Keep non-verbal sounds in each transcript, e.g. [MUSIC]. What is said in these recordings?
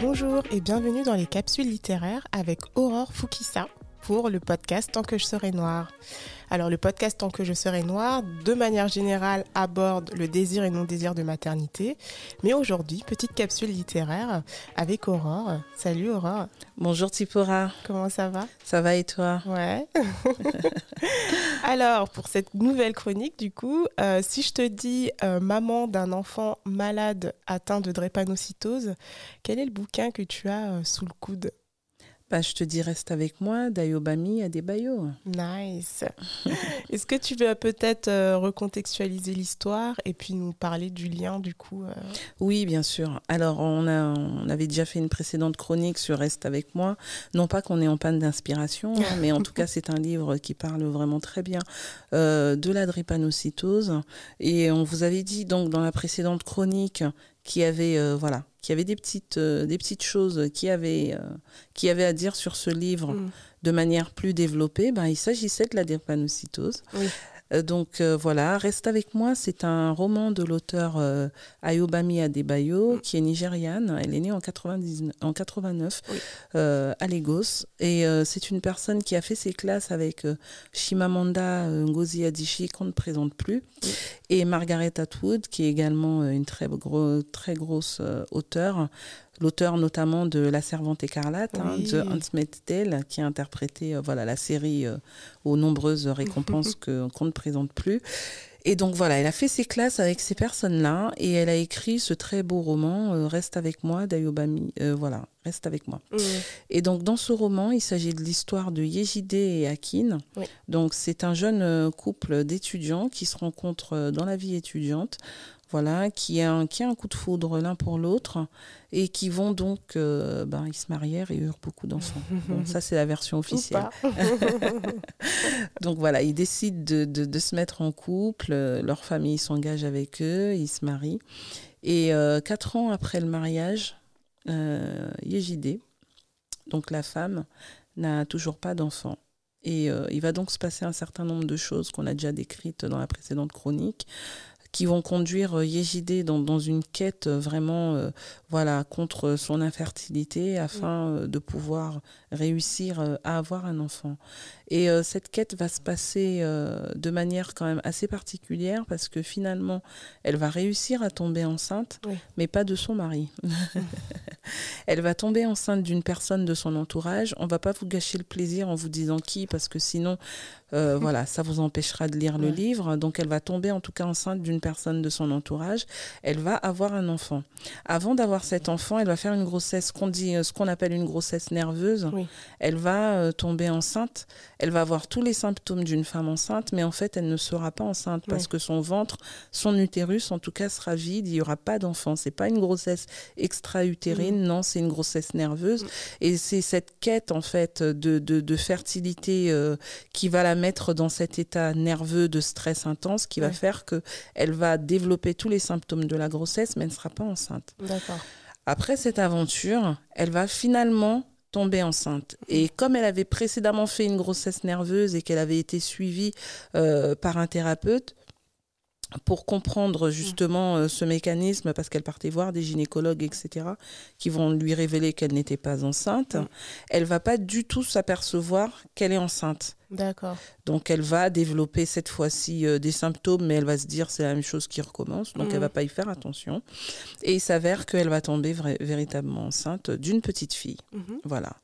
Bonjour et bienvenue dans les capsules littéraires avec Aurore Fukisa pour le podcast Tant que je serai noire. Alors le podcast Tant que je serai noire, de manière générale, aborde le désir et non-désir de maternité. Mais aujourd'hui, petite capsule littéraire avec Aurore. Salut Aurore. Bonjour Tipora. Comment ça va? Ça va et toi? Ouais. [LAUGHS] Alors, pour cette nouvelle chronique, du coup, euh, si je te dis euh, maman d'un enfant malade atteint de drépanocytose, quel est le bouquin que tu as euh, sous le coude? Bah, je te dis reste avec moi, Dayobami Adebayo. Nice. [LAUGHS] Est-ce que tu veux peut-être euh, recontextualiser l'histoire et puis nous parler du lien du coup euh? Oui, bien sûr. Alors, on, a, on avait déjà fait une précédente chronique sur Reste avec moi. Non pas qu'on est en panne d'inspiration, hein, mais en tout cas, c'est un livre qui parle vraiment très bien euh, de la drépanocytose. Et on vous avait dit donc dans la précédente chronique qui avait euh, voilà qui avait des petites euh, des petites choses qui avait euh, qui avait à dire sur ce livre Mm. de manière plus développée ben il s'agissait de la drépanocytose Oui. Euh, donc euh, voilà, Reste avec moi, c'est un roman de l'auteur euh, Ayobami Adebayo, qui est nigériane. Elle est née en, 99, en 89 Oui. euh, à Lagos. Et c'est une personne qui a fait ses classes avec Shimamanda Ngozi Adichie, qu'on ne présente plus, Oui. et Margaret Atwood, qui est également une très, gros, très grosse auteure. L'auteur notamment de La Servante écarlate, hein, Oui. de Handmaid's Tale, qui a interprété euh, voilà, la série euh, aux nombreuses [LAUGHS] récompenses qu'on ne présente plus. Et donc voilà, elle a fait ses classes avec ces personnes-là et elle a écrit ce très beau roman euh, Reste avec moi d'Ayobami. euh, voilà, Reste avec moi. Et donc dans ce roman, il s'agit de l'histoire de Yejide et Akin. Oui. Donc c'est un jeune couple d'étudiants qui se rencontrent dans la vie étudiante. Voilà, qui a un, qui a un coup de foudre l'un pour l'autre et qui vont donc, euh, ben, ils se marièrent et eurent beaucoup d'enfants. [LAUGHS] Bon, ça c'est la version officielle. [LAUGHS] Donc voilà, ils décident de, de- de se mettre en couple, euh, leur famille s'engage avec eux, ils se marient. Et euh, quatre ans après le mariage, euh, donc la femme, n'a toujours pas d'enfant. Et euh, il va donc se passer un certain nombre de choses qu'on a déjà décrites dans la précédente chronique qui vont conduire euh, Yejide dans, dans une quête euh, vraiment euh, voilà contre son infertilité afin euh, de pouvoir réussir à avoir un enfant. Et euh, cette quête va se passer euh, de manière quand même assez particulière parce que finalement, elle va réussir à tomber enceinte, Oui. mais pas de son mari. [LAUGHS] elle va tomber enceinte d'une personne de son entourage. On va pas vous gâcher le plaisir en vous disant qui parce que sinon, euh, voilà, ça vous empêchera de lire le livre. Donc, elle va tomber en tout cas enceinte d'une personne de son entourage. Elle va avoir un enfant. Avant d'avoir cet enfant, elle va faire une grossesse qu'on dit, euh, ce qu'on appelle une grossesse nerveuse. Oui. Elle va euh, tomber enceinte. Elle va avoir tous les symptômes d'une femme enceinte, mais en fait, elle ne sera pas enceinte parce que son ventre, son utérus, en tout cas, sera vide. Il n'y aura pas d'enfant. C'est pas une grossesse extra-utérine, non, c'est une grossesse nerveuse. Mm. Et c'est cette quête, en fait, de, de, de fertilité euh, qui va la mettre dans cet état nerveux de stress intense qui va faire que elle va développer tous les symptômes de la grossesse, mais elle ne sera pas enceinte. Après cette aventure, elle va finalement tomber enceinte. Et comme elle avait précédemment fait une grossesse nerveuse et qu'elle avait été suivie euh, par un thérapeute, pour comprendre justement euh, ce mécanisme, parce qu'elle partait voir des gynécologues, etc., qui vont lui révéler qu'elle n'était pas enceinte, elle va pas du tout s'apercevoir qu'elle est enceinte. D'accord. Donc elle va développer cette fois-ci euh, des symptômes, mais elle va se dire c'est la même chose qui recommence, donc Mhm. elle va pas y faire attention. Et il s'avère qu'elle va tomber véritablement enceinte d'une petite fille. Mhm. Voilà.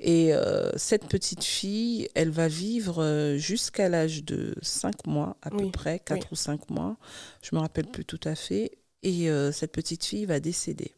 Et euh, cette petite fille, elle va vivre euh, jusqu'à l'âge de 5 mois, à peu près, 4 oui. ou 5 mois. Je me rappelle plus tout à fait. Et euh, cette petite fille va décéder.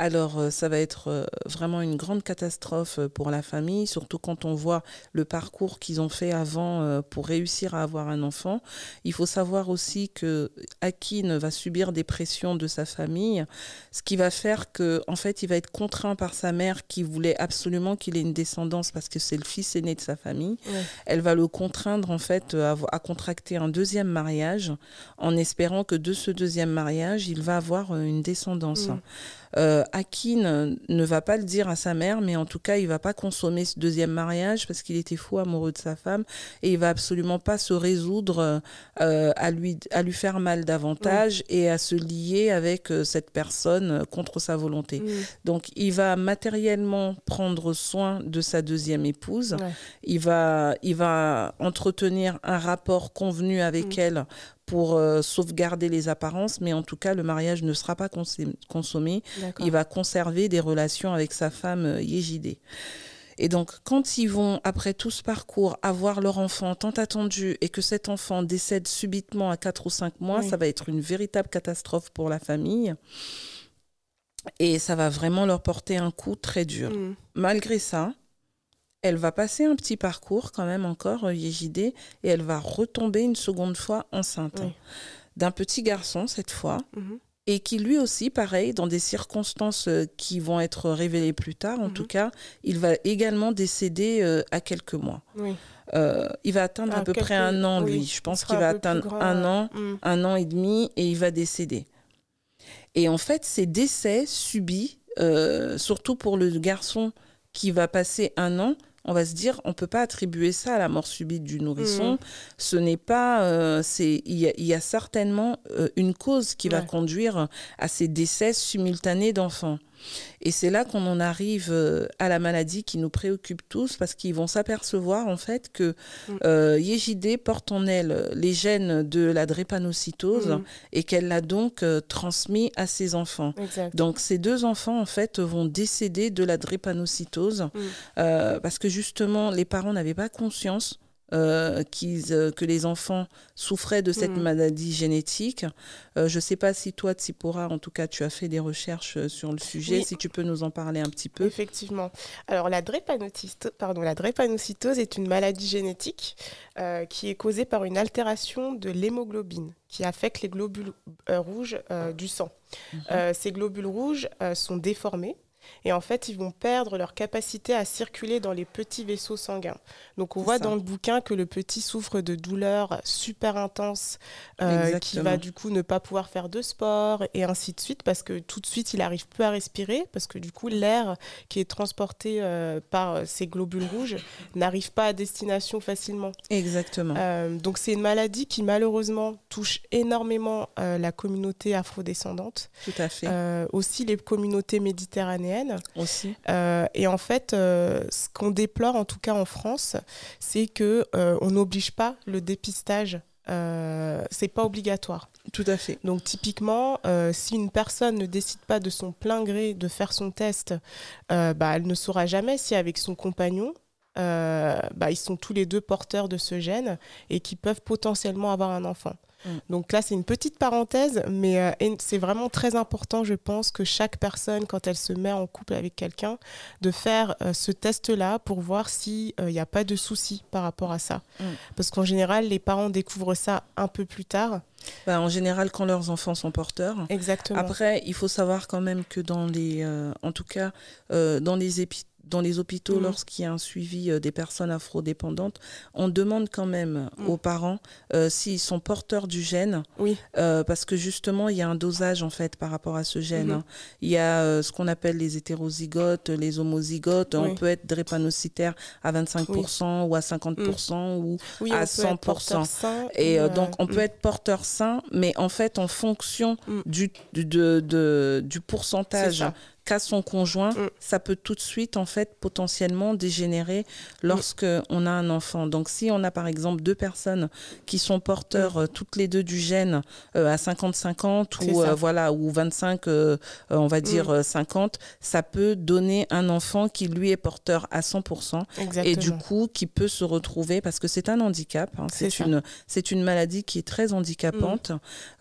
Alors, euh, ça va être euh, vraiment une grande catastrophe euh, pour la famille, surtout quand on voit le parcours qu'ils ont fait avant pour réussir à avoir un enfant. Il faut savoir aussi que Akin va subir des pressions de sa famille, ce qui va faire que, en fait, il va être contraint par sa mère qui voulait absolument qu'il ait une descendance parce que c'est le fils aîné de sa famille. Elle va le contraindre, en fait, à, à, contracter un deuxième mariage en espérant que de ce deuxième mariage, il va avoir une descendance. Mm. Euh, Akin ne va pas le dire à sa mère, mais en tout cas, il va pas consommer ce deuxième mariage parce qu'il était fou amoureux de sa femme et il va absolument pas se résoudre euh, à, lui, à lui faire mal davantage et à se lier avec euh, cette personne contre sa volonté. Donc, il va matériellement prendre soin de sa deuxième épouse. Il, va, il va entretenir un rapport convenu avec mm. elle pour euh, sauvegarder les apparences, mais en tout cas, le mariage ne sera pas consommé. Il va conserver des relations avec sa femme euh, Yéjidé. Et donc, quand ils vont, après tout ce parcours, avoir leur enfant tant attendu et que cet enfant décède subitement à 4 ou 5 mois, ça va être une véritable catastrophe pour la famille. Et ça va vraiment leur porter un coup très dur. Mm. Malgré ça, elle va passer un petit parcours quand même encore, euh, Yéjidé, et elle va retomber une seconde fois enceinte d'un petit garçon cette fois. Mhm. Et qui lui aussi, pareil, dans des circonstances euh, qui vont être révélées plus tard, en mhm. tout cas, il va également décéder euh, à quelques mois. il va atteindre à, peu près un an, lui. Je pense qu'il va atteindre un an, mm. un an et demi, et il va décéder. Et en fait, ces décès subis, surtout pour le garçon qui va passer un an, on va se dire, on peut pas attribuer ça à la mort subite du nourrisson. Mmh. Ce n'est pas, euh, c'est, il y, a certainement euh, une cause qui va conduire à ces décès simultanés d'enfants. Et c'est là qu'on en arrive euh, à la maladie qui nous préoccupe tous parce qu'ils vont s'apercevoir en fait que mm. euh, porte en elle les gènes de la drépanocytose mm. et qu'elle l'a donc euh, transmis à ses enfants. Donc ces deux enfants en fait vont décéder de la drépanocytose mm. euh, parce que justement les parents n'avaient pas conscience euh, euh, que les enfants souffraient de cette mm. maladie génétique. Euh, je ne sais pas si toi, Tsipora, en tout cas, tu as fait des recherches sur le sujet, si tu peux nous en parler un petit peu. Effectivement. Alors, la, pardon, la drépanocytose est une maladie génétique qui est causée par une altération de l'hémoglobine qui affecte les globules rouges du sang. Mm-hmm. ces globules rouges sont déformés et en fait, ils vont perdre leur capacité à circuler dans les petits vaisseaux sanguins. Donc, on voit dans le bouquin que le petit souffre de douleurs super intenses, euh, qui va du coup ne pas pouvoir faire de sport et ainsi de suite, parce que tout de suite, il arrive peu à respirer, parce que du coup, l'air qui est transporté euh, par ces globules rouges n'arrive pas à destination facilement. Exactement. Euh, donc, c'est une maladie qui malheureusement touche énormément la communauté afrodescendante. Tout à fait. aussi les communautés méditerranéennes aussi. Euh, et en fait, euh, ce qu'on déplore, en tout cas en France, c'est que euh, on n'oblige pas le dépistage. c'est pas obligatoire. Tout à fait. Donc typiquement, si une personne ne décide pas de son plein gré de faire son test, bah, elle ne saura jamais si avec son compagnon, bah, ils sont tous les deux porteurs de ce gène et qui peuvent potentiellement avoir un enfant. Mm. Donc là, c'est une petite parenthèse, mais euh, c'est vraiment très important, je pense, que chaque personne, quand elle se met en couple avec quelqu'un, de faire euh, ce test-là pour voir s'il n'y euh, a pas de soucis par rapport à ça. Mm. Parce qu'en général, les parents découvrent ça un peu plus tard. Bah, en général, quand leurs enfants sont porteurs. Exactement. Après, il faut savoir quand même que dans les, en tout cas, dans les épis dans les hôpitaux, mm. lorsqu'il y a un suivi euh, des personnes afrodépendantes, on demande quand même mm. aux parents euh, s'ils sont porteurs du gène. Oui. Euh, parce que justement, il y a un dosage en fait par rapport à ce gène. Mm-hmm. Hein. Il y a ce qu'on appelle les hétérozygotes, les homozygotes. On peut être drépanocytaire à 25% ou à 50% ou à 100%. Et donc, on peut être porteur sain, mais en fait, en fonction du, du, de, du pourcentage son conjoint, mm. ça peut tout de suite, en fait, potentiellement dégénérer lorsque on a un enfant. Donc, si on a, par exemple, deux personnes qui sont porteurs mm. euh, toutes les deux du gène euh, à 50-50 ou, euh, voilà, ou 25, on va dire 50, mm. ça peut donner un enfant qui, lui, est porteur à 100% et du coup, qui peut se retrouver, parce que c'est un handicap, hein, c'est une, une maladie qui est très handicapante.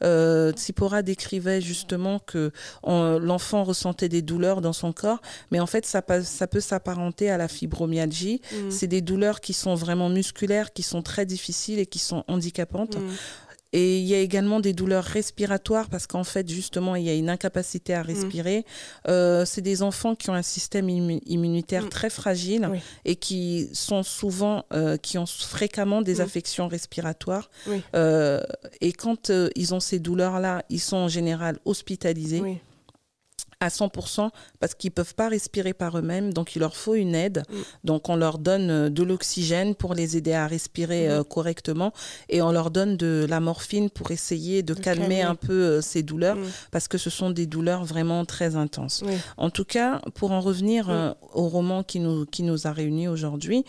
Tsipora décrivait justement que l'enfant ressentait des douleurs douleurs dans son corps, mais en fait, ça, ça peut s'apparenter à la fibromyalgie. Mm. C'est des douleurs qui sont vraiment musculaires, qui sont très difficiles et qui sont handicapantes. Mm. Et il y a également des douleurs respiratoires parce qu'en fait, justement, il y a une incapacité à mm. respirer. Euh, c'est des enfants qui ont un système immunitaire mm. très fragile et qui sont souvent, euh, qui ont fréquemment des affections respiratoires. Euh, et quand ils ont ces douleurs-là, ils sont en général hospitalisés à 100% parce qu'ils ne peuvent pas respirer par eux-mêmes, donc il leur faut une aide. Mm. Donc on leur donne euh, de l'oxygène pour les aider à respirer mm. euh, correctement et on leur donne de la morphine pour essayer de, calmer, un peu euh, ces douleurs mm. parce que ce sont des douleurs vraiment très intenses. En tout cas, pour en revenir au roman qui nous, qui nous a réunis aujourd'hui,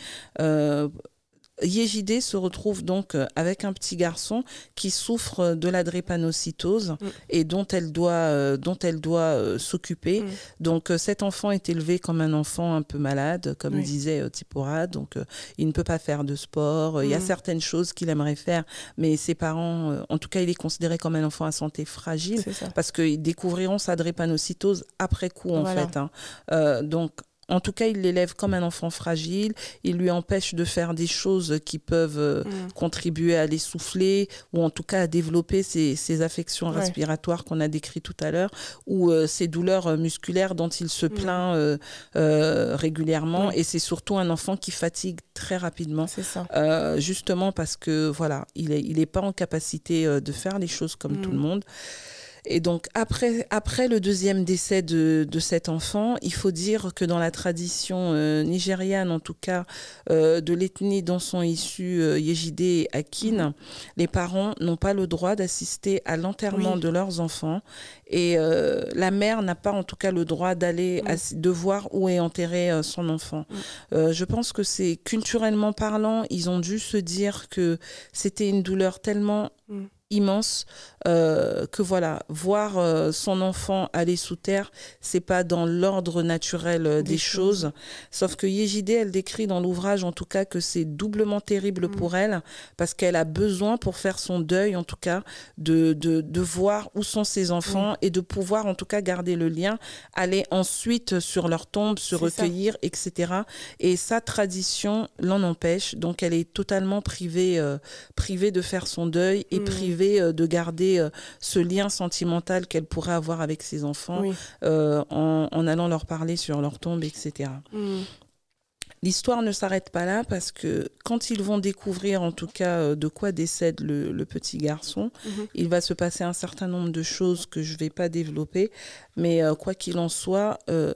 Yejide se retrouve donc euh, avec un petit garçon qui souffre de la drépanocytose mm. et dont elle doit, euh, dont elle doit euh, s'occuper. Mm. Donc cet enfant est élevé comme un enfant un peu malade, comme disait Tipora. Donc il ne peut pas faire de sport. Il y a mm. certaines choses qu'il aimerait faire, mais ses parents, en tout cas, il est considéré comme un enfant à santé fragile parce qu'ils découvriront sa drépanocytose après coup en fait. Hein. donc en tout cas, il l'élève comme un enfant fragile. Il lui empêche de faire des choses qui peuvent euh, mm. contribuer à l'essouffler ou en tout cas à développer ces, affections respiratoires qu'on a décrites tout à l'heure ou euh, ces douleurs euh, musculaires dont il se mm. plaint régulièrement. Et c'est surtout un enfant qui fatigue très rapidement. Ça. justement parce que voilà, il n'est il est pas en capacité de faire les choses comme tout le mm. monde. Et donc après, après le deuxième décès de, de, cet enfant, il faut dire que dans la tradition euh, nigériane, en tout cas euh, de l'ethnie dont sont issus euh, Yejide et Akin, mhm. les parents n'ont pas le droit d'assister à l'enterrement de leurs enfants. Et euh, la mère n'a pas en tout cas le droit d'aller de voir où est enterré son enfant. je pense que c'est culturellement parlant, ils ont dû se dire que c'était une douleur tellement immense euh, que voilà voir euh, son enfant aller sous terre c'est pas dans l'ordre naturel euh, des, choses. sauf que Yejide elle décrit dans l'ouvrage en tout cas que c'est doublement terrible mm. pour elle parce qu'elle a besoin pour faire son deuil en tout cas de, de, de voir où sont ses enfants mm. et de pouvoir en tout cas garder le lien aller ensuite sur leur tombe se recueillir etc et sa tradition l'en empêche donc elle est totalement privée privée de faire son deuil et mm. privée euh, de garder euh, ce lien sentimental qu'elle pourrait avoir avec ses enfants euh, en, allant leur parler sur leur tombe, etc. Mm. L'histoire ne s'arrête pas là parce que quand ils vont découvrir en tout cas de quoi décède le, petit garçon, mm-hmm. il va se passer un certain nombre de choses que je ne vais pas développer. Mais quoi qu'il en soit, euh,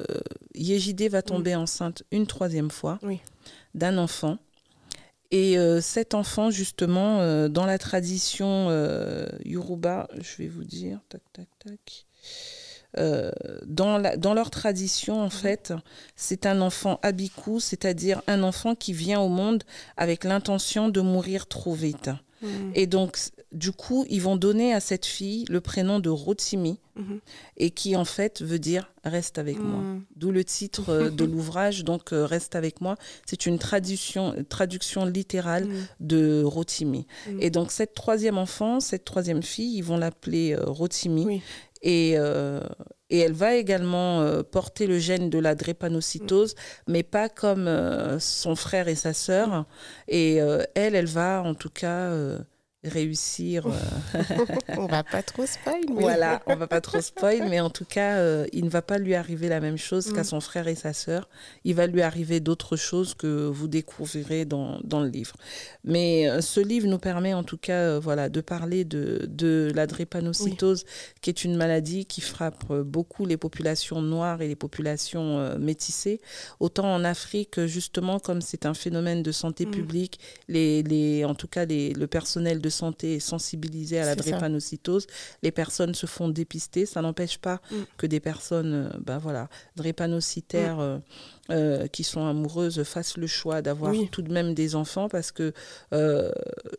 Yejide va tomber enceinte une troisième fois d'un enfant et euh, cet enfant, justement, euh, dans la tradition euh, Yoruba, je vais vous dire, tac, tac, tac. dans, la, dans leur tradition, en fait, c'est un enfant abiku, c'est-à-dire un enfant qui vient au monde avec l'intention de mourir trop vite. Et donc, du coup, ils vont donner à cette fille le prénom de Rotimi, mm-hmm. et qui en fait veut dire reste avec moi. D'où le titre euh, de [LAUGHS] l'ouvrage, donc euh, reste avec moi. C'est une traduction, traduction littérale de Rotimi. Et donc, cette troisième enfant, cette troisième fille, ils vont l'appeler euh, Rotimi. Et, et elle va également porter le gène de la drépanocytose, mais pas comme son frère et sa sœur. Et elle, elle va en tout cas réussir. Euh, [LAUGHS] on va pas trop spoil. Mais... Voilà, on va pas trop spoil, mais en tout cas, euh, il ne va pas lui arriver la même chose qu'à mm. son frère et sa sœur. Il va lui arriver d'autres choses que vous découvrirez dans, dans le livre. Mais euh, ce livre nous permet en tout cas, voilà, de parler de, de la drépanocytose, qui est une maladie qui frappe beaucoup les populations noires et les populations métissées. Autant en Afrique, justement, comme c'est un phénomène de santé mm. publique, les, les, en tout cas les, le personnel de santé est sensibilisé à la drépanocytose. Les personnes se font dépister. Ça n'empêche pas mm. que des personnes ben voilà, drépanocytaires mm. euh, euh, qui sont amoureuses fassent le choix d'avoir tout de même des enfants parce que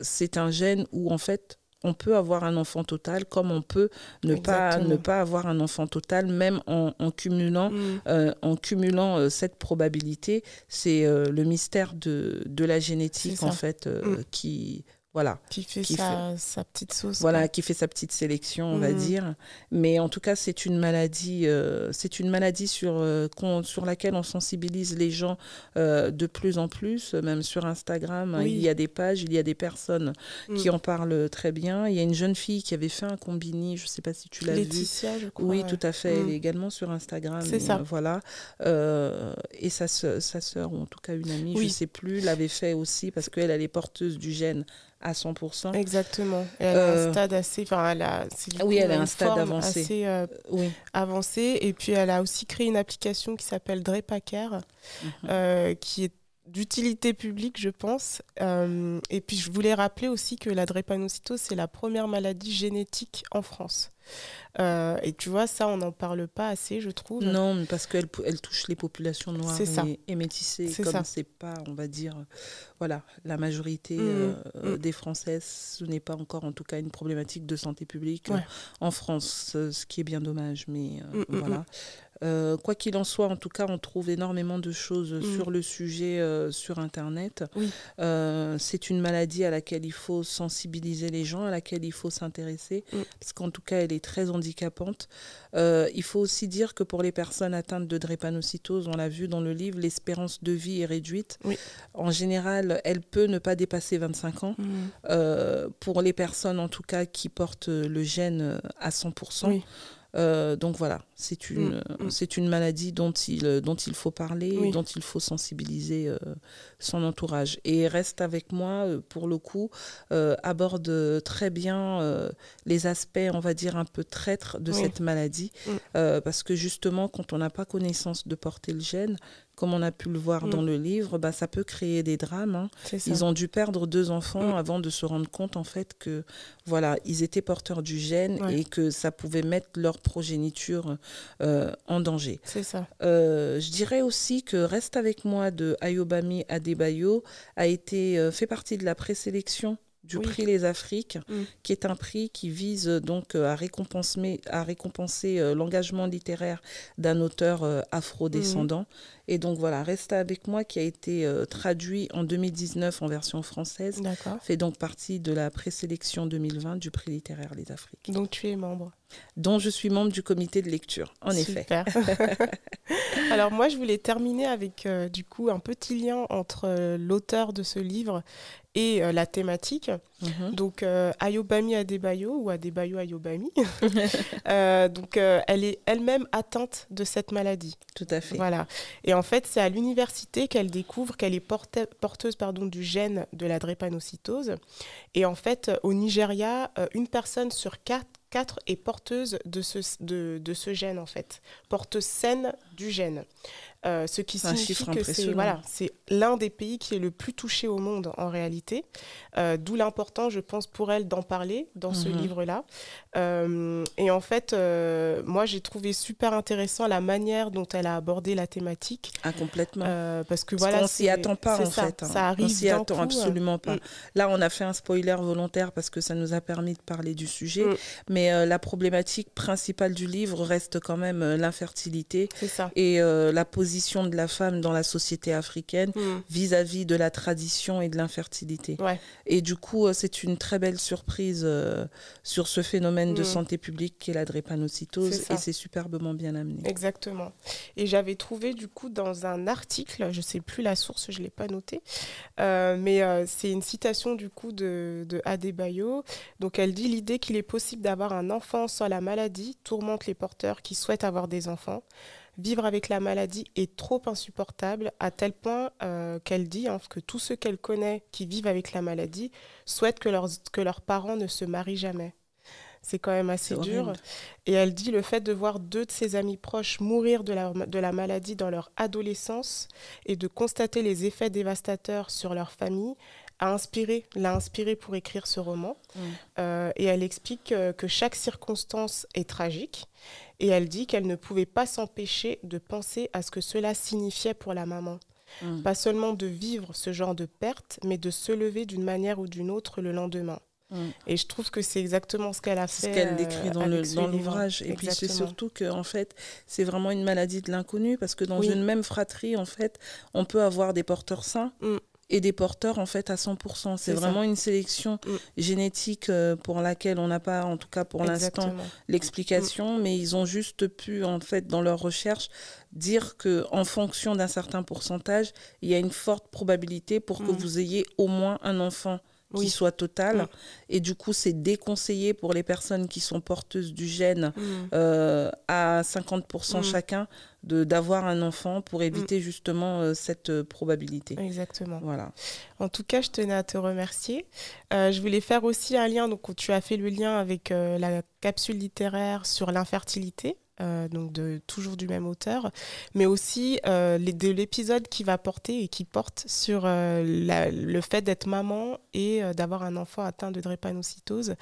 c'est un gène où en fait on peut avoir un enfant total comme on peut ne pas ne pas avoir un enfant total même en, cumulant mm. en cumulant cette probabilité c'est le mystère de, de la génétique en fait qui voilà. Qui fait, sa, sa, petite sauce. Voilà, qui fait sa petite sélection, on va Mhm. dire. Mais en tout cas, c'est une maladie, euh, c'est une maladie sur, euh, sur laquelle on sensibilise les gens euh, de plus en plus, même sur Instagram. hein, Oui. Il y a des pages, il y a des personnes qui Mm. en parlent très bien. Il y a une jeune fille qui avait fait un combini, je ne sais pas si tu l'as vu. Laetitia, je crois. Oui, ouais. tout à fait. Elle Mm. est également sur Instagram. C'est ça. voilà. Et sa soeur, sa sœur, ou en tout cas une amie, je ne sais plus, l'avait fait aussi parce qu'elle, elle est porteuse du gène à 100%. Exactement. Et elle a Euh, un stade assez. Enfin, elle a. Ah oui, elle a un stade avancé. Assez euh, Oui. avancée. Et puis, elle a aussi créé une application qui s'appelle Drepacare, Mhm. euh, qui est d'utilité publique, je pense. Euh, et puis, je voulais rappeler aussi que la drépanocytose, c'est la première maladie génétique en France. Euh, et tu vois, ça, on n'en parle pas assez, je trouve. Non, mais parce qu'elle elle touche les populations noires ça. et, et métissées. C'est Comme ça. c'est pas, on va dire, euh, voilà, la majorité euh, mhm. des Françaises, ce n'est pas encore, en tout cas, une problématique de santé publique Ouais. en France, ce qui est bien dommage. Mais mhm. voilà. Euh, quoi qu'il en soit, en tout cas, on trouve énormément de choses Mhm. sur le sujet euh, sur Internet. Oui. Euh, c'est une maladie à laquelle il faut sensibiliser les gens, à laquelle il faut s'intéresser, Mm. parce qu'en tout cas, elle est très handicapante. Il faut aussi dire que pour les personnes atteintes de drépanocytose, on l'a vu dans le livre, l'espérance de vie est réduite. Oui. En général, elle peut ne pas dépasser 25 ans. Euh, pour les personnes, en tout cas, qui portent le gène à 100%. Oui. Euh, donc voilà, c'est une, Mm, mm. c'est une maladie dont il, dont il faut parler, Oui. dont il faut sensibiliser euh, son entourage. Et reste avec moi, euh, pour le coup, euh, aborde très bien les aspects, on va dire, un peu traîtres de Oui. cette maladie. Mm. Parce que justement, quand on n'a pas connaissance de porter le gène, comme on a pu le voir Mm. dans le livre, bah, ça peut créer des drames. hein. Ils ont dû perdre deux enfants Mm. avant de se rendre compte en fait que voilà, ils étaient porteurs du gène Ouais. et que ça pouvait mettre leur progéniture euh, en danger. C'est ça. Euh, je dirais aussi que Reste avec moi de Ayobami Adebayo a été euh, fait partie de la présélection du Oui. prix Les Afriques, Mm. qui est un prix qui vise donc à récompenser, à récompenser l'engagement littéraire d'un auteur afro-descendant. Mm. Et donc voilà, Reste avec moi qui a été euh, traduit en 2019 en version française, fait donc partie de la présélection 2020 du prix littéraire Les Afriques, Donc, tu es membre. dont je suis membre du comité de lecture, en effet. Super. [LAUGHS] Alors moi, je voulais terminer avec euh, du coup un petit lien entre euh, l'auteur de ce livre et euh, la thématique. Mhm. Donc euh, Ayobami Adebayo ou Adebayo Ayobami. [LAUGHS] Euh, donc elle est elle-même atteinte de cette maladie. Tout à fait. Voilà. Et en fait, c'est à l'université qu'elle découvre qu'elle est porte- porteuse du gène de la drépanocytose. Et en fait, au Nigeria, euh, une personne sur quatre, est porteuse de ce, de ce gène, en fait. Porteuse saine du gène. Euh, ce qui signifie que c'est voilà, l'un des pays qui est le plus touché au monde en réalité. Euh, D'où l'important, je pense, pour elle d'en parler dans ce Mhm. livre-là. Euh, et en fait, moi, j'ai trouvé super intéressant la manière dont elle a abordé la thématique. Ah, complètement. Parce que Parce voilà, qu'on s'y attend pas en ça, fait. hein. Ça arrive on s'y attend coup, absolument pas. Mm. Là, on a fait un spoiler volontaire parce que ça nous a permis de parler du sujet. Mm. Mais la problématique principale du livre reste quand même l'infertilité et la position de la femme dans la société africaine Mm. vis-à-vis de la tradition et de l'infertilité. Ouais. Et du coup, euh, c'est une très belle surprise euh, sur ce phénomène de Mm. santé publique qu'est la drépanocytose et c'est superbement bien amené. Exactement. Et j'avais trouvé du coup dans un article, je sais plus la source, je l'ai pas noté, euh, mais euh, c'est une citation du coup de, de Adebayo. Donc elle dit l'idée qu'il est possible d'avoir un enfant sans la maladie tourmente les porteurs qui souhaitent avoir des enfants. Vivre avec la maladie est trop insupportable à tel point euh, qu'elle dit hein, que tous ceux qu'elle connaît qui vivent avec la maladie souhaitent que leurs, que leurs parents ne se marient jamais. C'est quand même assez dur. Et elle dit le fait de voir deux de ses amis proches mourir de la, de la maladie dans leur adolescence et de constater les effets dévastateurs sur leur famille a inspiré, l'a inspiré pour écrire ce roman. Mm. Euh, et elle explique euh, que chaque circonstance est tragique. Et elle dit qu'elle ne pouvait pas s'empêcher de penser à ce que cela signifiait pour la maman. Mm. Pas seulement de vivre ce genre de perte, mais de se lever d'une manière ou d'une autre le lendemain. Mm. Et je trouve que c'est exactement ce qu'elle a fait. ce qu'elle euh, décrit dans le- dans l'ouvrage. Et puis c'est surtout que en fait, c'est vraiment une maladie de l'inconnu parce que dans Oui. une même fratrie, en fait, on peut avoir des porteurs sains. Et des porteurs en fait à 100%. C'est vraiment une sélection mm. génétique euh, pour laquelle on n'a pas, en tout cas pour l'instant, l'explication, mm. mais ils ont juste pu en fait dans leur recherche dire que en fonction d'un certain pourcentage, il y a une forte probabilité pour que mm. vous ayez au moins un enfant qui soit total. Mm. Et du coup, c'est déconseillé pour les personnes qui sont porteuses du gène mm. euh, à 50% mm. chacun d'avoir un enfant pour éviter justement euh, cette euh, probabilité. Exactement. Voilà. En tout cas, je tenais à te remercier. je voulais faire aussi un lien, donc tu as fait le lien avec la capsule littéraire sur l'infertilité. Euh, donc de toujours du même auteur, mais aussi euh, de l'épisode qui va porter et qui porte sur euh, le fait d'être maman et d'avoir un enfant atteint de drépanocytose.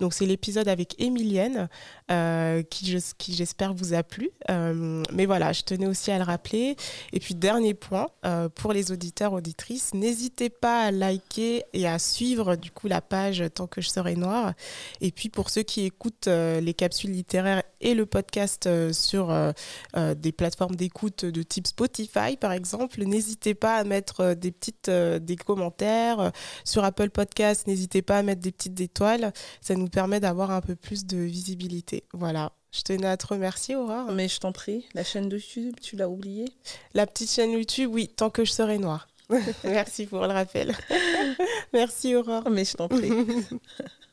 Donc c'est l'épisode avec Emilienne qui, qui j'espère vous a plu. mais voilà, je tenais aussi à le rappeler. Et puis dernier point pour les auditeurs auditrices, n'hésitez pas à liker et à suivre du coup la page tant que je serai noire. Et puis pour ceux qui écoutent les capsules littéraires et le podcast euh, sur euh, euh, des plateformes d'écoute de type Spotify, par exemple. N'hésitez pas à mettre des petites des commentaires. Sur Apple Podcast, n'hésitez pas à mettre des petites étoiles. Ça nous permet d'avoir un peu plus de visibilité. Voilà. Je tenais à te remercier, Aurore. Mais je t'en prie, la chaîne de YouTube, tu l'as oubliée? La petite chaîne YouTube, oui, tant que je serai noire. [LAUGHS] Merci pour le rappel. Merci, Aurore. Mais je t'en prie. [LAUGHS]